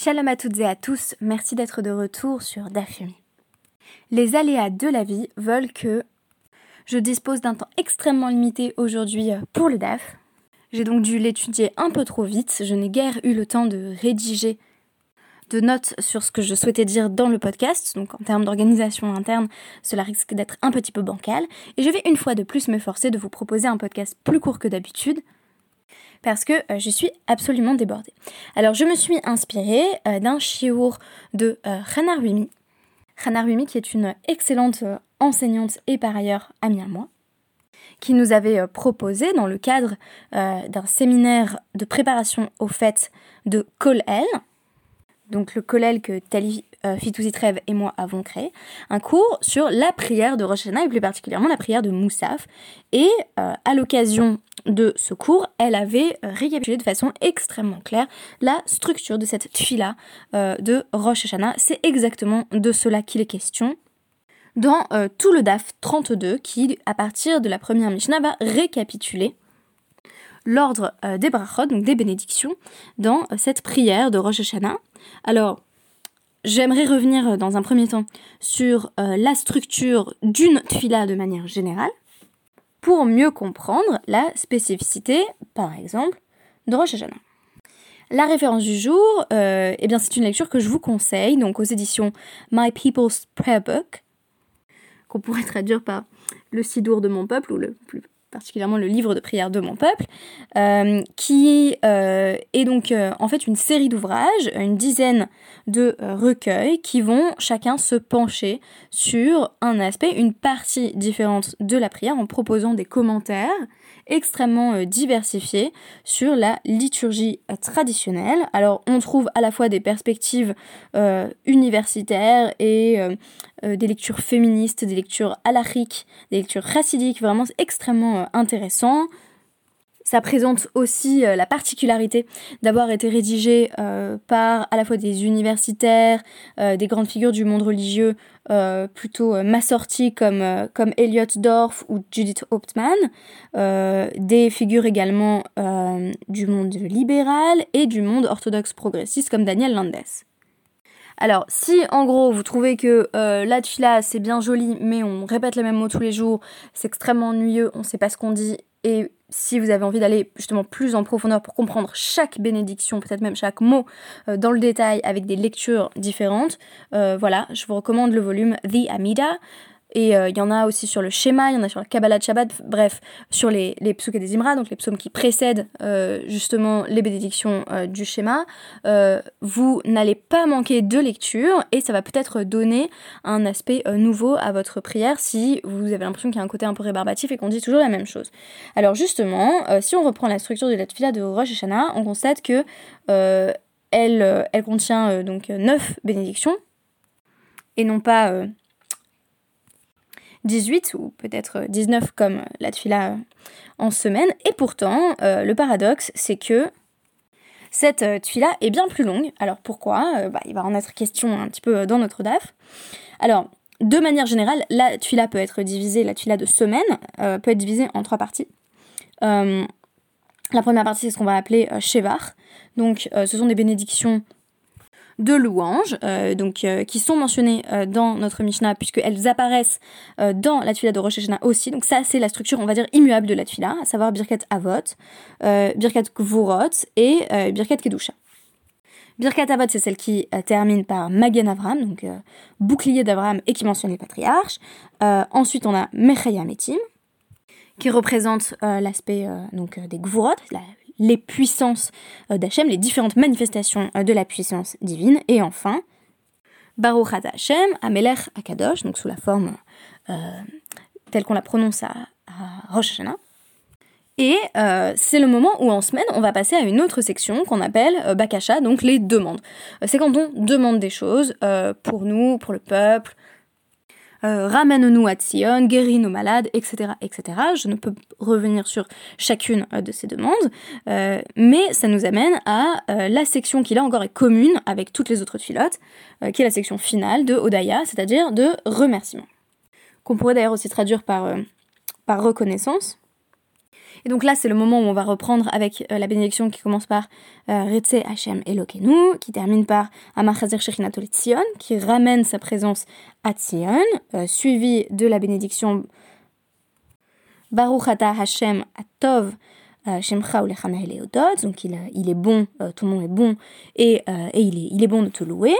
Shalom à toutes et à tous, merci d'être de retour sur Dafumi. Les aléas de la vie veulent que je dispose d'un temps extrêmement limité aujourd'hui euh, pour le DAF. J'ai donc dû l'étudier un peu trop vite, je n'ai guère eu le temps de rédiger de notes sur ce que je souhaitais dire dans le podcast, donc en termes d'organisation interne, cela risque d'être un petit peu bancal, et je vais une fois de plus m'efforcer de vous proposer un podcast plus court que d'habitude, parce que euh, je suis absolument débordée. Alors je me suis inspirée euh, d'un chiour de euh, Hana Ruimi. Ruimi qui est une excellente enseignante et par ailleurs amie à moi, qui nous avait proposé dans le cadre d'un séminaire de préparation aux fêtes de Kol-El, donc le Kollel que Tali euh, Fitouzitrev et moi avons créé, un cours sur la prière de Rosh et plus particulièrement la prière de Moussaf. Et euh, à l'occasion de ce cours, elle avait euh, récapitulé de façon extrêmement claire la structure de cette fila euh, de Rosh. C'est exactement de cela qu'il est question dans tout le DAF 32 qui, à partir de la première Mishnah, va récapituler l'ordre des brachot, donc des bénédictions, dans cette prière de Rosh. Alors, j'aimerais revenir euh, dans un premier temps sur euh, la structure d'une tfila de manière générale, pour mieux comprendre la spécificité, par exemple, de Rosh Hashanah. La référence du jour, euh, eh bien c'est une lecture que je vous conseille, donc aux éditions My People's Prayer Book, qu'on pourrait traduire par le Sidour de mon peuple, ou le plus particulièrement le livre de prière de mon peuple, euh, qui euh, est donc euh, en fait une série d'ouvrages, une dizaine de recueils qui vont chacun se pencher sur un aspect, une partie différente de la prière en proposant des commentaires extrêmement diversifiés sur la liturgie traditionnelle. Alors on trouve à la fois des perspectives universitaires et des lectures féministes, des lectures halachiques, des lectures chassidiques, vraiment extrêmement euh, intéressant. Ça présente aussi euh, la particularité d'avoir été rédigé euh, par à la fois des universitaires, des grandes figures du monde religieux plutôt massorties comme, comme Elliot Dorff ou Judith Hauptmann, des figures également du monde libéral et du monde orthodoxe progressiste comme Daniel Landes. Alors, si en gros vous trouvez que euh, la c'est bien joli, mais on répète les mêmes mots tous les jours, c'est extrêmement ennuyeux, on sait pas ce qu'on dit, et si vous avez envie d'aller justement plus en profondeur pour comprendre chaque bénédiction, peut-être même chaque mot euh, dans le détail avec des lectures différentes, euh, voilà, je vous recommande le volume The Amida. Et euh, il y en a aussi sur le schéma, il y en a sur la Kabbalah de Shabbat, bref, sur les, les et des Imra, donc les psaumes qui précèdent euh, justement les bénédictions euh, du schéma. vous n'allez pas manquer de lecture et ça va peut-être donner un aspect nouveau à votre prière si vous avez l'impression qu'il y a un côté un peu rébarbatif et qu'on dit toujours la même chose. Alors justement, si on reprend la structure de la tfila de Rosh Hashanah, on constate que elle contient donc 9 bénédictions et non pas 18 ou peut-être 19 comme la tuila en semaine. Et pourtant, euh, le paradoxe, c'est que cette euh, tuila est bien plus longue. Alors pourquoi? Euh, bah, Il va en être question un petit peu dans notre DAF. Alors, de manière générale, la tuila peut être divisée, la tuila de semaine peut être divisée en trois parties. la première partie, c'est ce qu'on va appeler Shevar. Donc, ce sont des bénédictions de louanges, euh, donc euh, qui sont mentionnées euh, dans notre Mishnah puisqu'elles apparaissent dans la tuila de Rosh Hashanah aussi. Donc ça c'est la structure on va dire immuable de la tuila, à savoir Birkat Avot, Birkat Gvurot et Birkat Kedusha. Birkat Avot, c'est celle qui termine par Magen Avram, donc bouclier d'Avram et qui mentionne les patriarches. ensuite, on a Mechaya Metim, qui représente l'aspect donc des Gvurot, la, les puissances euh, d'Hachem, les différentes manifestations euh, de la puissance divine. Et enfin, Baruch Hashem, Amelech Akadosh, donc sous la forme euh, telle qu'on la prononce à, Rosh Hashanah. Et c'est le moment où en semaine, on va passer à une autre section qu'on appelle Bakasha, donc les demandes. c'est quand on demande des choses pour nous, pour le peuple, euh, ramène-nous à Sion, guéris nos malades, etc., etc. Je ne peux revenir sur chacune euh, de ces demandes, euh, mais ça nous amène à la section qui là encore est commune avec toutes les autres filotes, qui est la section finale de Odaya, c'est-à-dire de remerciement, qu'on pourrait d'ailleurs aussi traduire par, par reconnaissance. Et donc là, c'est le moment où on va reprendre avec la bénédiction qui commence par Retse Hashem Elokenu, qui termine par Amachazir Shechinatol Tzion, qui ramène sa présence à Tzion, suivi de la bénédiction Baruch Ata Hashem Atov Shemcha donc il, il est bon, ton nom est bon, et, et il, est, il est bon de te louer.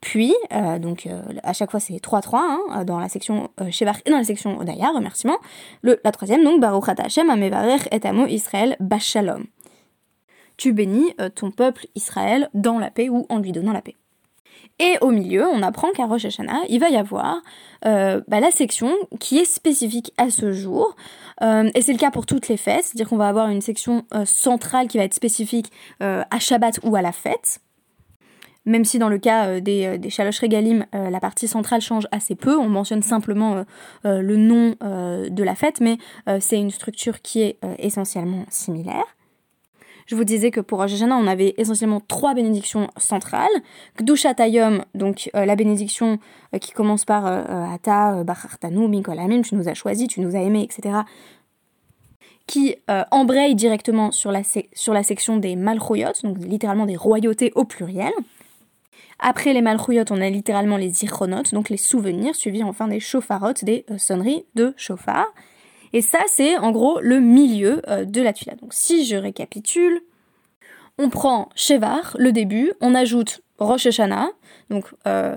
Puis, euh, donc euh, à chaque fois c'est 3-3 hein, dans la section euh, et dans la section Odaya, remerciement. Le, la troisième, donc, Baruch Hashem Amevarech et Amo Israël Bashalom. Tu bénis euh, ton peuple Israël dans la paix ou en lui donnant la paix. Et au milieu, on apprend qu'à Rosh Hashanah, il va y avoir bah, la section qui est spécifique à ce jour. et c'est le cas pour toutes les fêtes, c'est-à-dire qu'on va avoir une section centrale qui va être spécifique à Shabbat ou à la fête même si dans le cas euh, des, euh, des Shalosh Regalim, euh, la partie centrale change assez peu, on mentionne simplement le nom de la fête, mais c'est une structure qui est essentiellement similaire. Je vous disais que pour Rosh on avait essentiellement trois bénédictions centrales. Tayom, donc la bénédiction qui commence par Ata, Bachartanu, Mikolamin, tu nous as choisi, tu nous as aimés, etc qui embraye directement sur la, sur la section des Malchouyot, donc littéralement des royautés au pluriel. Après les malchouyot, on a littéralement les zichronotes, donc les souvenirs, suivis enfin des chauffarotes, des euh, sonneries de chauffard. Et ça, c'est en gros le milieu euh, de la tuila. Donc si je récapitule, on prend Shevar, le début, on ajoute Rosh Hashanah, donc euh,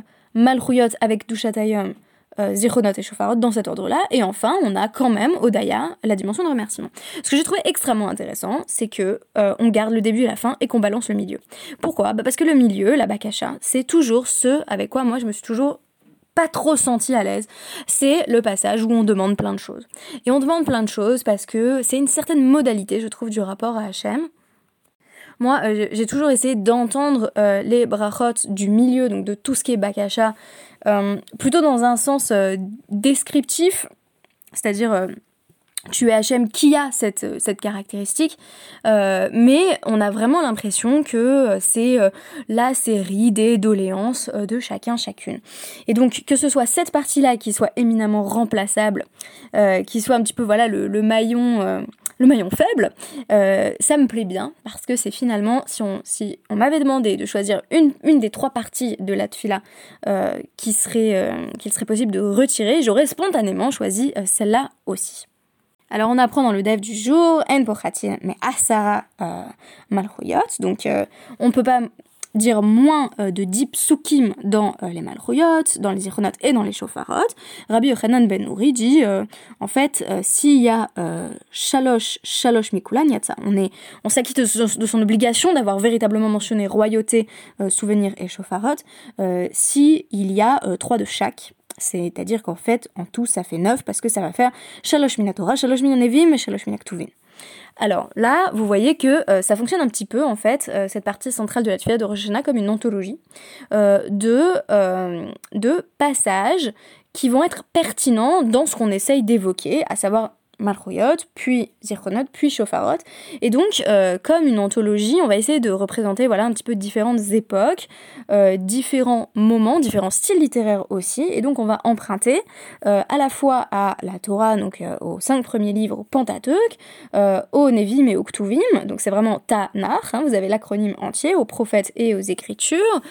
avec Dushatayom, euh, et Shofarot dans cet ordre-là. Et enfin, on a quand même Odaya, la dimension de remerciement. Ce que j'ai trouvé extrêmement intéressant, c'est que euh, on garde le début et la fin et qu'on balance le milieu. Pourquoi? Bah Parce que le milieu, la bakasha, c'est toujours ce avec quoi moi je me suis toujours pas trop senti à l'aise, c'est le passage où on demande plein de choses. Et on demande plein de choses parce que c'est une certaine modalité, je trouve, du rapport à Hachem. Moi, euh, j'ai toujours essayé d'entendre euh, les brachot du milieu, donc de tout ce qui est bakasha, euh, plutôt dans un sens descriptif, c'est-à-dire tu es HM qui a cette, cette caractéristique, mais on a vraiment l'impression que c'est la série des doléances de chacun, chacune. Et donc que ce soit cette partie-là qui soit éminemment remplaçable, qui soit un petit peu voilà le, le maillon le maillon faible, euh, ça me plaît bien parce que c'est finalement, si on, m'avait demandé de choisir une, des trois parties de la tfila euh, euh, qu'il serait possible de retirer, j'aurais spontanément choisi celle-là aussi. Alors on apprend dans le dev du jour, en mais asara malchoyot, donc on peut pas dire moins euh, de deep psukim dans euh, les malchouyot, dans les ichonot et dans les shofarot. Rabbi Yochanan ben Nouri dit, euh, en fait, s'il y a shalosh, shalosh mikulan on, est, on s'acquitte de, son obligation d'avoir véritablement mentionné royauté, souvenir et shofarot, si il y a trois de chaque. C'est-à-dire qu'en fait, en tout, ça fait neuf parce que ça va faire shalosh minatora, shalosh minanevim et shalosh minaktuvin. Alors là, vous voyez que euh, ça fonctionne un petit peu en fait, euh, cette partie centrale de la tuile de comme une anthologie euh, de, de passages qui vont être pertinents dans ce qu'on essaye d'évoquer, à savoir Malchouyot, puis Zirkonot, puis Shofarot. Et donc, euh, comme une anthologie, on va essayer de représenter voilà, un petit peu différentes époques, euh, différents moments, différents styles littéraires aussi. Et donc, on va emprunter euh, à la fois à la Torah, donc aux cinq premiers livres, au Pentateuch, au Nevim et au Ktuvim. Donc, c'est vraiment Tanach, hein, vous avez l'acronyme entier, aux prophètes et aux écritures.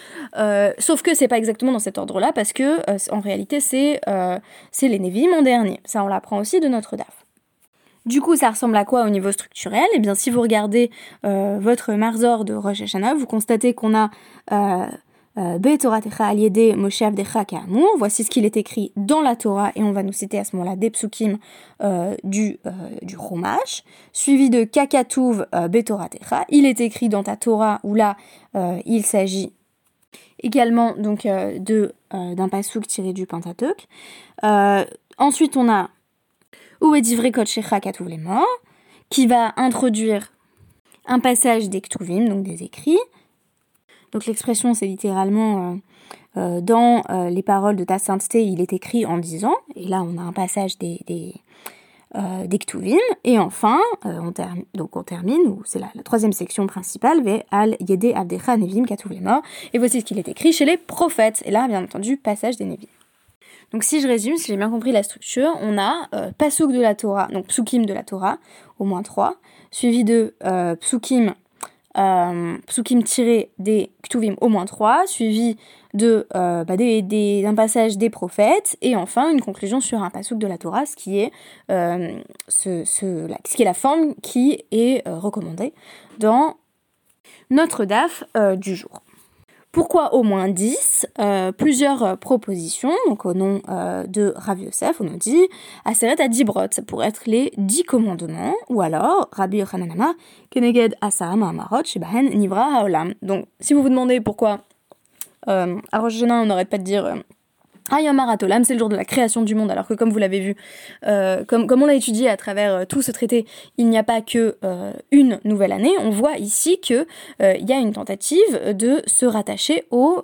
sauf que c'est pas exactement dans cet ordre-là, parce que en réalité, c'est les Nevim en dernier. Ça, on l'apprend aussi de notre DAF. Du coup, ça ressemble à quoi au niveau structurel? Eh bien, si vous regardez euh, votre Marzor de Rosh Hashanah, vous constatez qu'on a euh, euh, Techa Aliede Moshe Avdecha Ka'amur. Voici ce qu'il est écrit dans la Torah, et on va nous citer à ce moment-là des psukim du, Romash, suivi de Kakatuv Techa. Il est écrit dans ta Torah, où là, il s'agit également donc d'un pasuk tiré du Pentateuch. ensuite, on a ou les morts, qui va introduire un passage des donc des écrits. Donc l'expression, c'est littéralement euh, euh, dans euh, les paroles de ta sainteté, il est écrit en disant, et là on a un passage des, des, et enfin, on, donc on termine, ou c'est la, troisième section principale, ve al yede abdecha nevim et voici ce qu'il est écrit chez les prophètes, et là bien entendu, passage des nevim. Donc si je résume, si j'ai bien compris la structure, on a euh, Pasuk de la Torah, donc Psukim de la Torah, au moins trois, suivi de euh, Psukim, euh, Psukim tiré des Ktuvim, au moins trois, suivi de bah, d'un passage des prophètes, et enfin une conclusion sur un Pasuk de la Torah, ce qui est la forme qui est recommandée dans notre DAF du jour. Pourquoi au moins 10 euh, Plusieurs euh, propositions, donc au nom euh, de Rav Yosef, on nous dit Aseret Adibrot, ça pourrait être les 10 commandements, ou alors Rabbi Yochananama, Keneged Asam Amarot, Shebahen Nivra Haolam. Donc si vous vous demandez pourquoi euh, à Rosh on n'arrête pas de dire Ayam c'est le jour de la création du monde, alors que comme vous l'avez vu, euh, comme, comme on l'a étudié à travers euh, tout ce traité, il n'y a pas que euh, une nouvelle année. On voit ici qu'il il y a une tentative de se rattacher aux,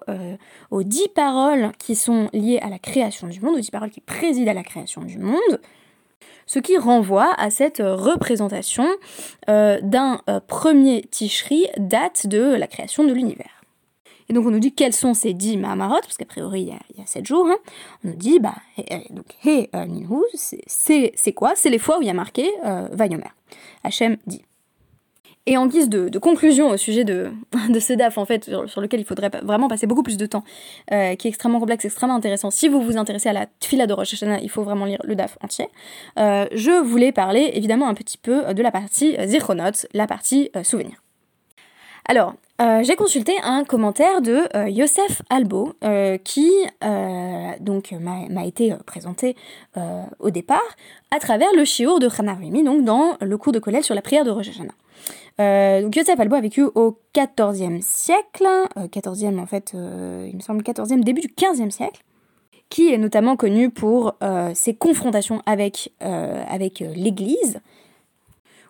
aux dix paroles qui sont liées à la création du monde, aux dix paroles qui président à la création du monde ce qui renvoie à cette représentation d'un premier Tishri date de la création de l'univers. Et donc on nous dit quels sont ces dix Mahamarot, parce qu'a priori il y, a, il sept jours. Hein. On nous dit, bah, donc, He euh, Ninhu, c'est quoi? C'est les fois où il y a marqué euh, Vayomer. Dit. Et en guise de, conclusion au sujet de, de ce DAF, en fait, sur, lequel il faudrait vraiment passer beaucoup plus de temps, euh, qui est extrêmement complexe, extrêmement intéressant. Si vous vous intéressez à la Tfila de Rosh Hashanah, il faut vraiment lire le DAF entier. Euh, je voulais parler évidemment un petit peu de la partie Zichronot, la partie euh, souvenir. Alors, euh, j'ai consulté un commentaire de euh, Yosef Albo euh, qui donc m'a été présenté au départ à travers le shiur de Hana donc dans le cours de collège sur la prière de Rosh Hashanah. donc Yosef Albo a vécu au XIVe siècle, 14e en fait, il me semble 14e, début du 15e siècle, qui est notamment connu pour ses confrontations avec, avec l'Église,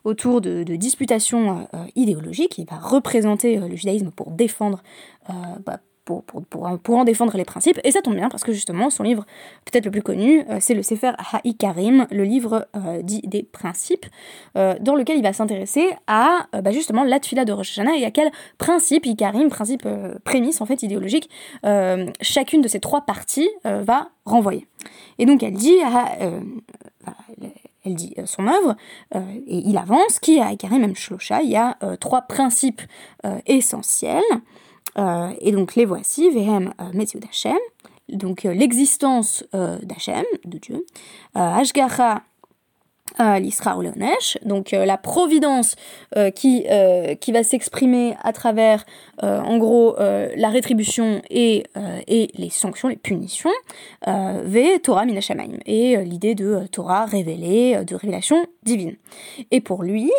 autour de, disputations euh, idéologiques. Il va représenter euh, le judaïsme pour défendre euh, bah, pour, pour, pour, en défendre les principes. Et ça tombe bien parce que justement, son livre peut-être le plus connu, c'est le Sefer Karim, le livre dit des principes, dans lequel il va s'intéresser à bah, justement la tfila de Rosh Hashanah et à quel principe Ikarim, principe prémisse en fait idéologique, chacune de ces trois parties va renvoyer. Et donc elle dit, elle dit euh, son œuvre, euh, et il avance, qui a carré même Shlosha, il y a euh, trois principes essentiels, et donc les voici, Vehem Hashem, donc l'existence d'Hachem, de Dieu, Ashgacha l'Isra ou donc euh, la providence euh, qui, euh, qui va s'exprimer à travers, en gros, la rétribution et, et les sanctions, les punitions, ve Torah minashamaim, et l'idée de Torah révélée, de révélation divine. Et pour lui,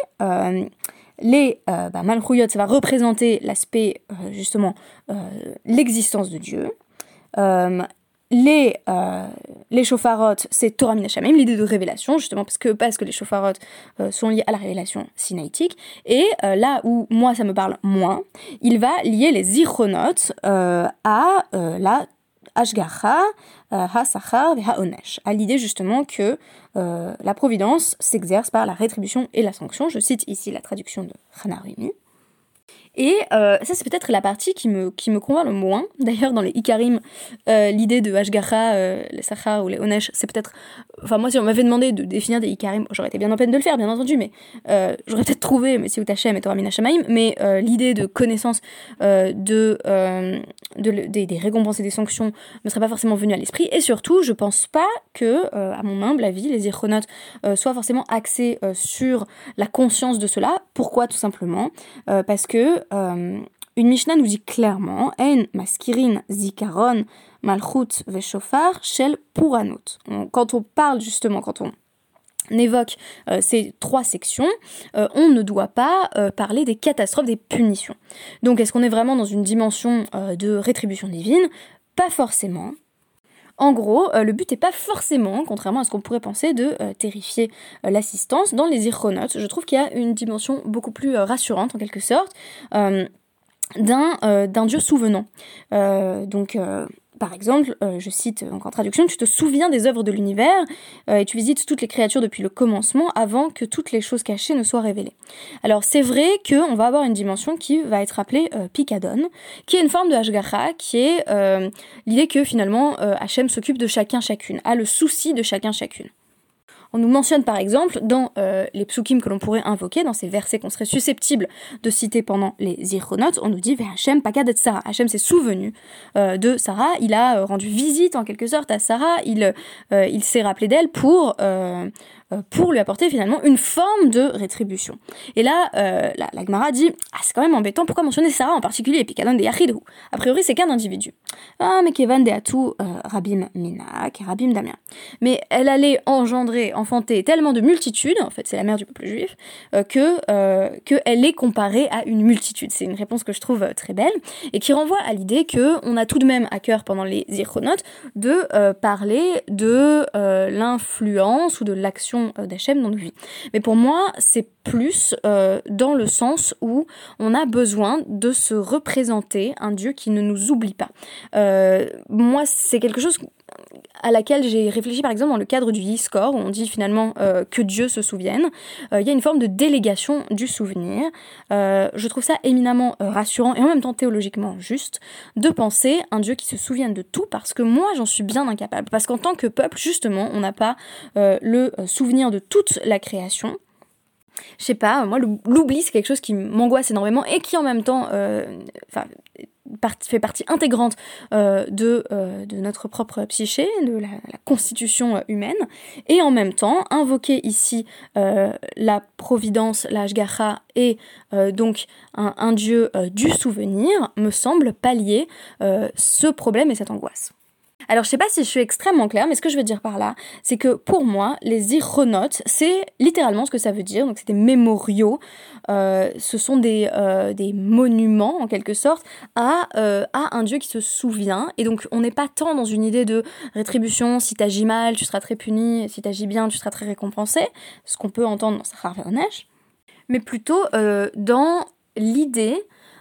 les bah, ça va représenter l'aspect, justement, l'existence de Dieu. Les, les c'est Torah Minashamim, l'idée de révélation, justement parce que, parce que les chauffarotes euh, sont liés à la révélation sinaïtique. Et euh, là où moi ça me parle moins, il va lier les zichronotes euh, à la Ashgacha, Ha-Sachar et Ha-Onesh, à l'idée justement que la providence s'exerce par la rétribution et la sanction. Je cite ici la traduction de Hanarimi. Et euh, ça, c'est peut-être la partie qui me, qui me convainc le moins. D'ailleurs, dans les Ikarim, euh, l'idée de Ashgacha, euh, les Sachar ou les Onesh, c'est peut-être. Enfin, moi, si on m'avait demandé de définir des Ikarim, j'aurais été bien en peine de le faire, bien entendu, mais j'aurais peut-être trouvé mais si Tachem et Torah Minashamaim, mais l'idée de connaissance de, de, des, récompenses et des sanctions ne serait pas forcément venue à l'esprit. Et surtout, je pense pas que, à mon humble avis, les Ichronotes soient forcément axés sur la conscience de cela. Pourquoi? Tout simplement parce que euh, une Mishnah nous dit clairement En maskirin zikaron malchut veshofar shel puranut. Quand on parle justement, quand on évoque euh, ces trois sections, euh, on ne doit pas parler des catastrophes, des punitions. Donc est-ce qu'on est vraiment dans une dimension de rétribution divine? Pas forcément. En gros, le but n'est pas forcément, contrairement à ce qu'on pourrait penser, de terrifier l'assistance. Dans les Irchonotes, je trouve qu'il y a une dimension beaucoup plus rassurante en quelque sorte d'un euh, dieu souvenant. Euh, donc, euh, par exemple, euh, je cite en traduction, tu te souviens des œuvres de l'univers et tu visites toutes les créatures depuis le commencement avant que toutes les choses cachées ne soient révélées. Alors c'est vrai qu'on va avoir une dimension qui va être appelée Picadon, qui est une forme de Hashgacha, qui est l'idée que finalement Hachem s'occupe de chacun chacune, a le souci de chacun chacune. On nous mentionne par exemple dans euh, les psukim que l'on pourrait invoquer, dans ces versets qu'on serait susceptible de citer pendant les Zichronot, on nous dit Hachem Pakad Sarah. Hachem s'est souvenu euh, de Sarah, il a euh, rendu visite en quelque sorte à Sarah, il, s'est rappelé d'elle pour pour lui apporter finalement une forme de rétribution. Et là, euh, la, Gemara dit Ah, c'est quand même embêtant, pourquoi mentionner Sarah en particulier, et puis de Yachidou A priori, c'est qu'un individu. Ah, mais Kevan de Atou, euh, Rabim Minak, Rabim Damien. Mais elle allait engendrer, enfanter tellement de multitudes, en fait, c'est la mère du peuple juif, euh, que qu'elle est comparée à une multitude. C'est une réponse que je trouve très belle et qui renvoie à l'idée que on a tout de même à cœur pendant les Zirchonotes de parler de l'influence ou de l'action euh, d'Hachem dans nos vies. Mais pour moi, c'est plus euh, dans le sens où on a besoin de se représenter un Dieu qui ne nous oublie pas. Euh, moi, c'est quelque chose à laquelle j'ai réfléchi par exemple dans le cadre du Discord, où on dit finalement que Dieu se souvienne. Il y a une forme de délégation du souvenir. je trouve ça éminemment rassurant et en même temps théologiquement juste de penser un Dieu qui se souvienne de tout parce que moi j'en suis bien incapable. Parce qu'en tant que peuple, justement, on n'a pas le souvenir de toute la création je sais pas, moi l'oubli c'est quelque chose qui m'angoisse énormément et qui en même temps euh, fait partie intégrante euh, de, euh, de, notre propre psyché, de la, constitution humaine, et en même temps invoquer ici la providence, la et donc un dieu du souvenir me semble pallier ce problème et cette angoisse. Alors je sais pas si je suis extrêmement claire, mais ce que je veux dire par là, c'est que pour moi, les ironotes, c'est littéralement ce que ça veut dire. Donc c'est des mémoriaux, euh, ce sont des, euh, des monuments en quelque sorte à, euh, à un dieu qui se souvient. Et donc on n'est pas tant dans une idée de rétribution, si t'agis mal, tu seras très puni, si t'agis bien, tu seras très récompensé, ce qu'on peut entendre dans Sahara mais plutôt dans l'idée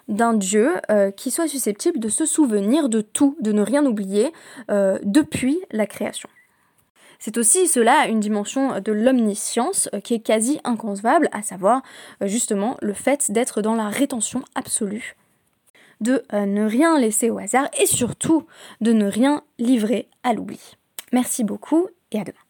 d'un Dieu euh, qui soit susceptible de se souvenir de tout, de ne rien oublier euh, depuis la création. C'est aussi cela une dimension de l'omniscience euh, qui est quasi inconcevable, à savoir justement le fait d'être dans la rétention absolue, de ne rien laisser au hasard et surtout de ne rien livrer à l'oubli. Merci beaucoup et à demain.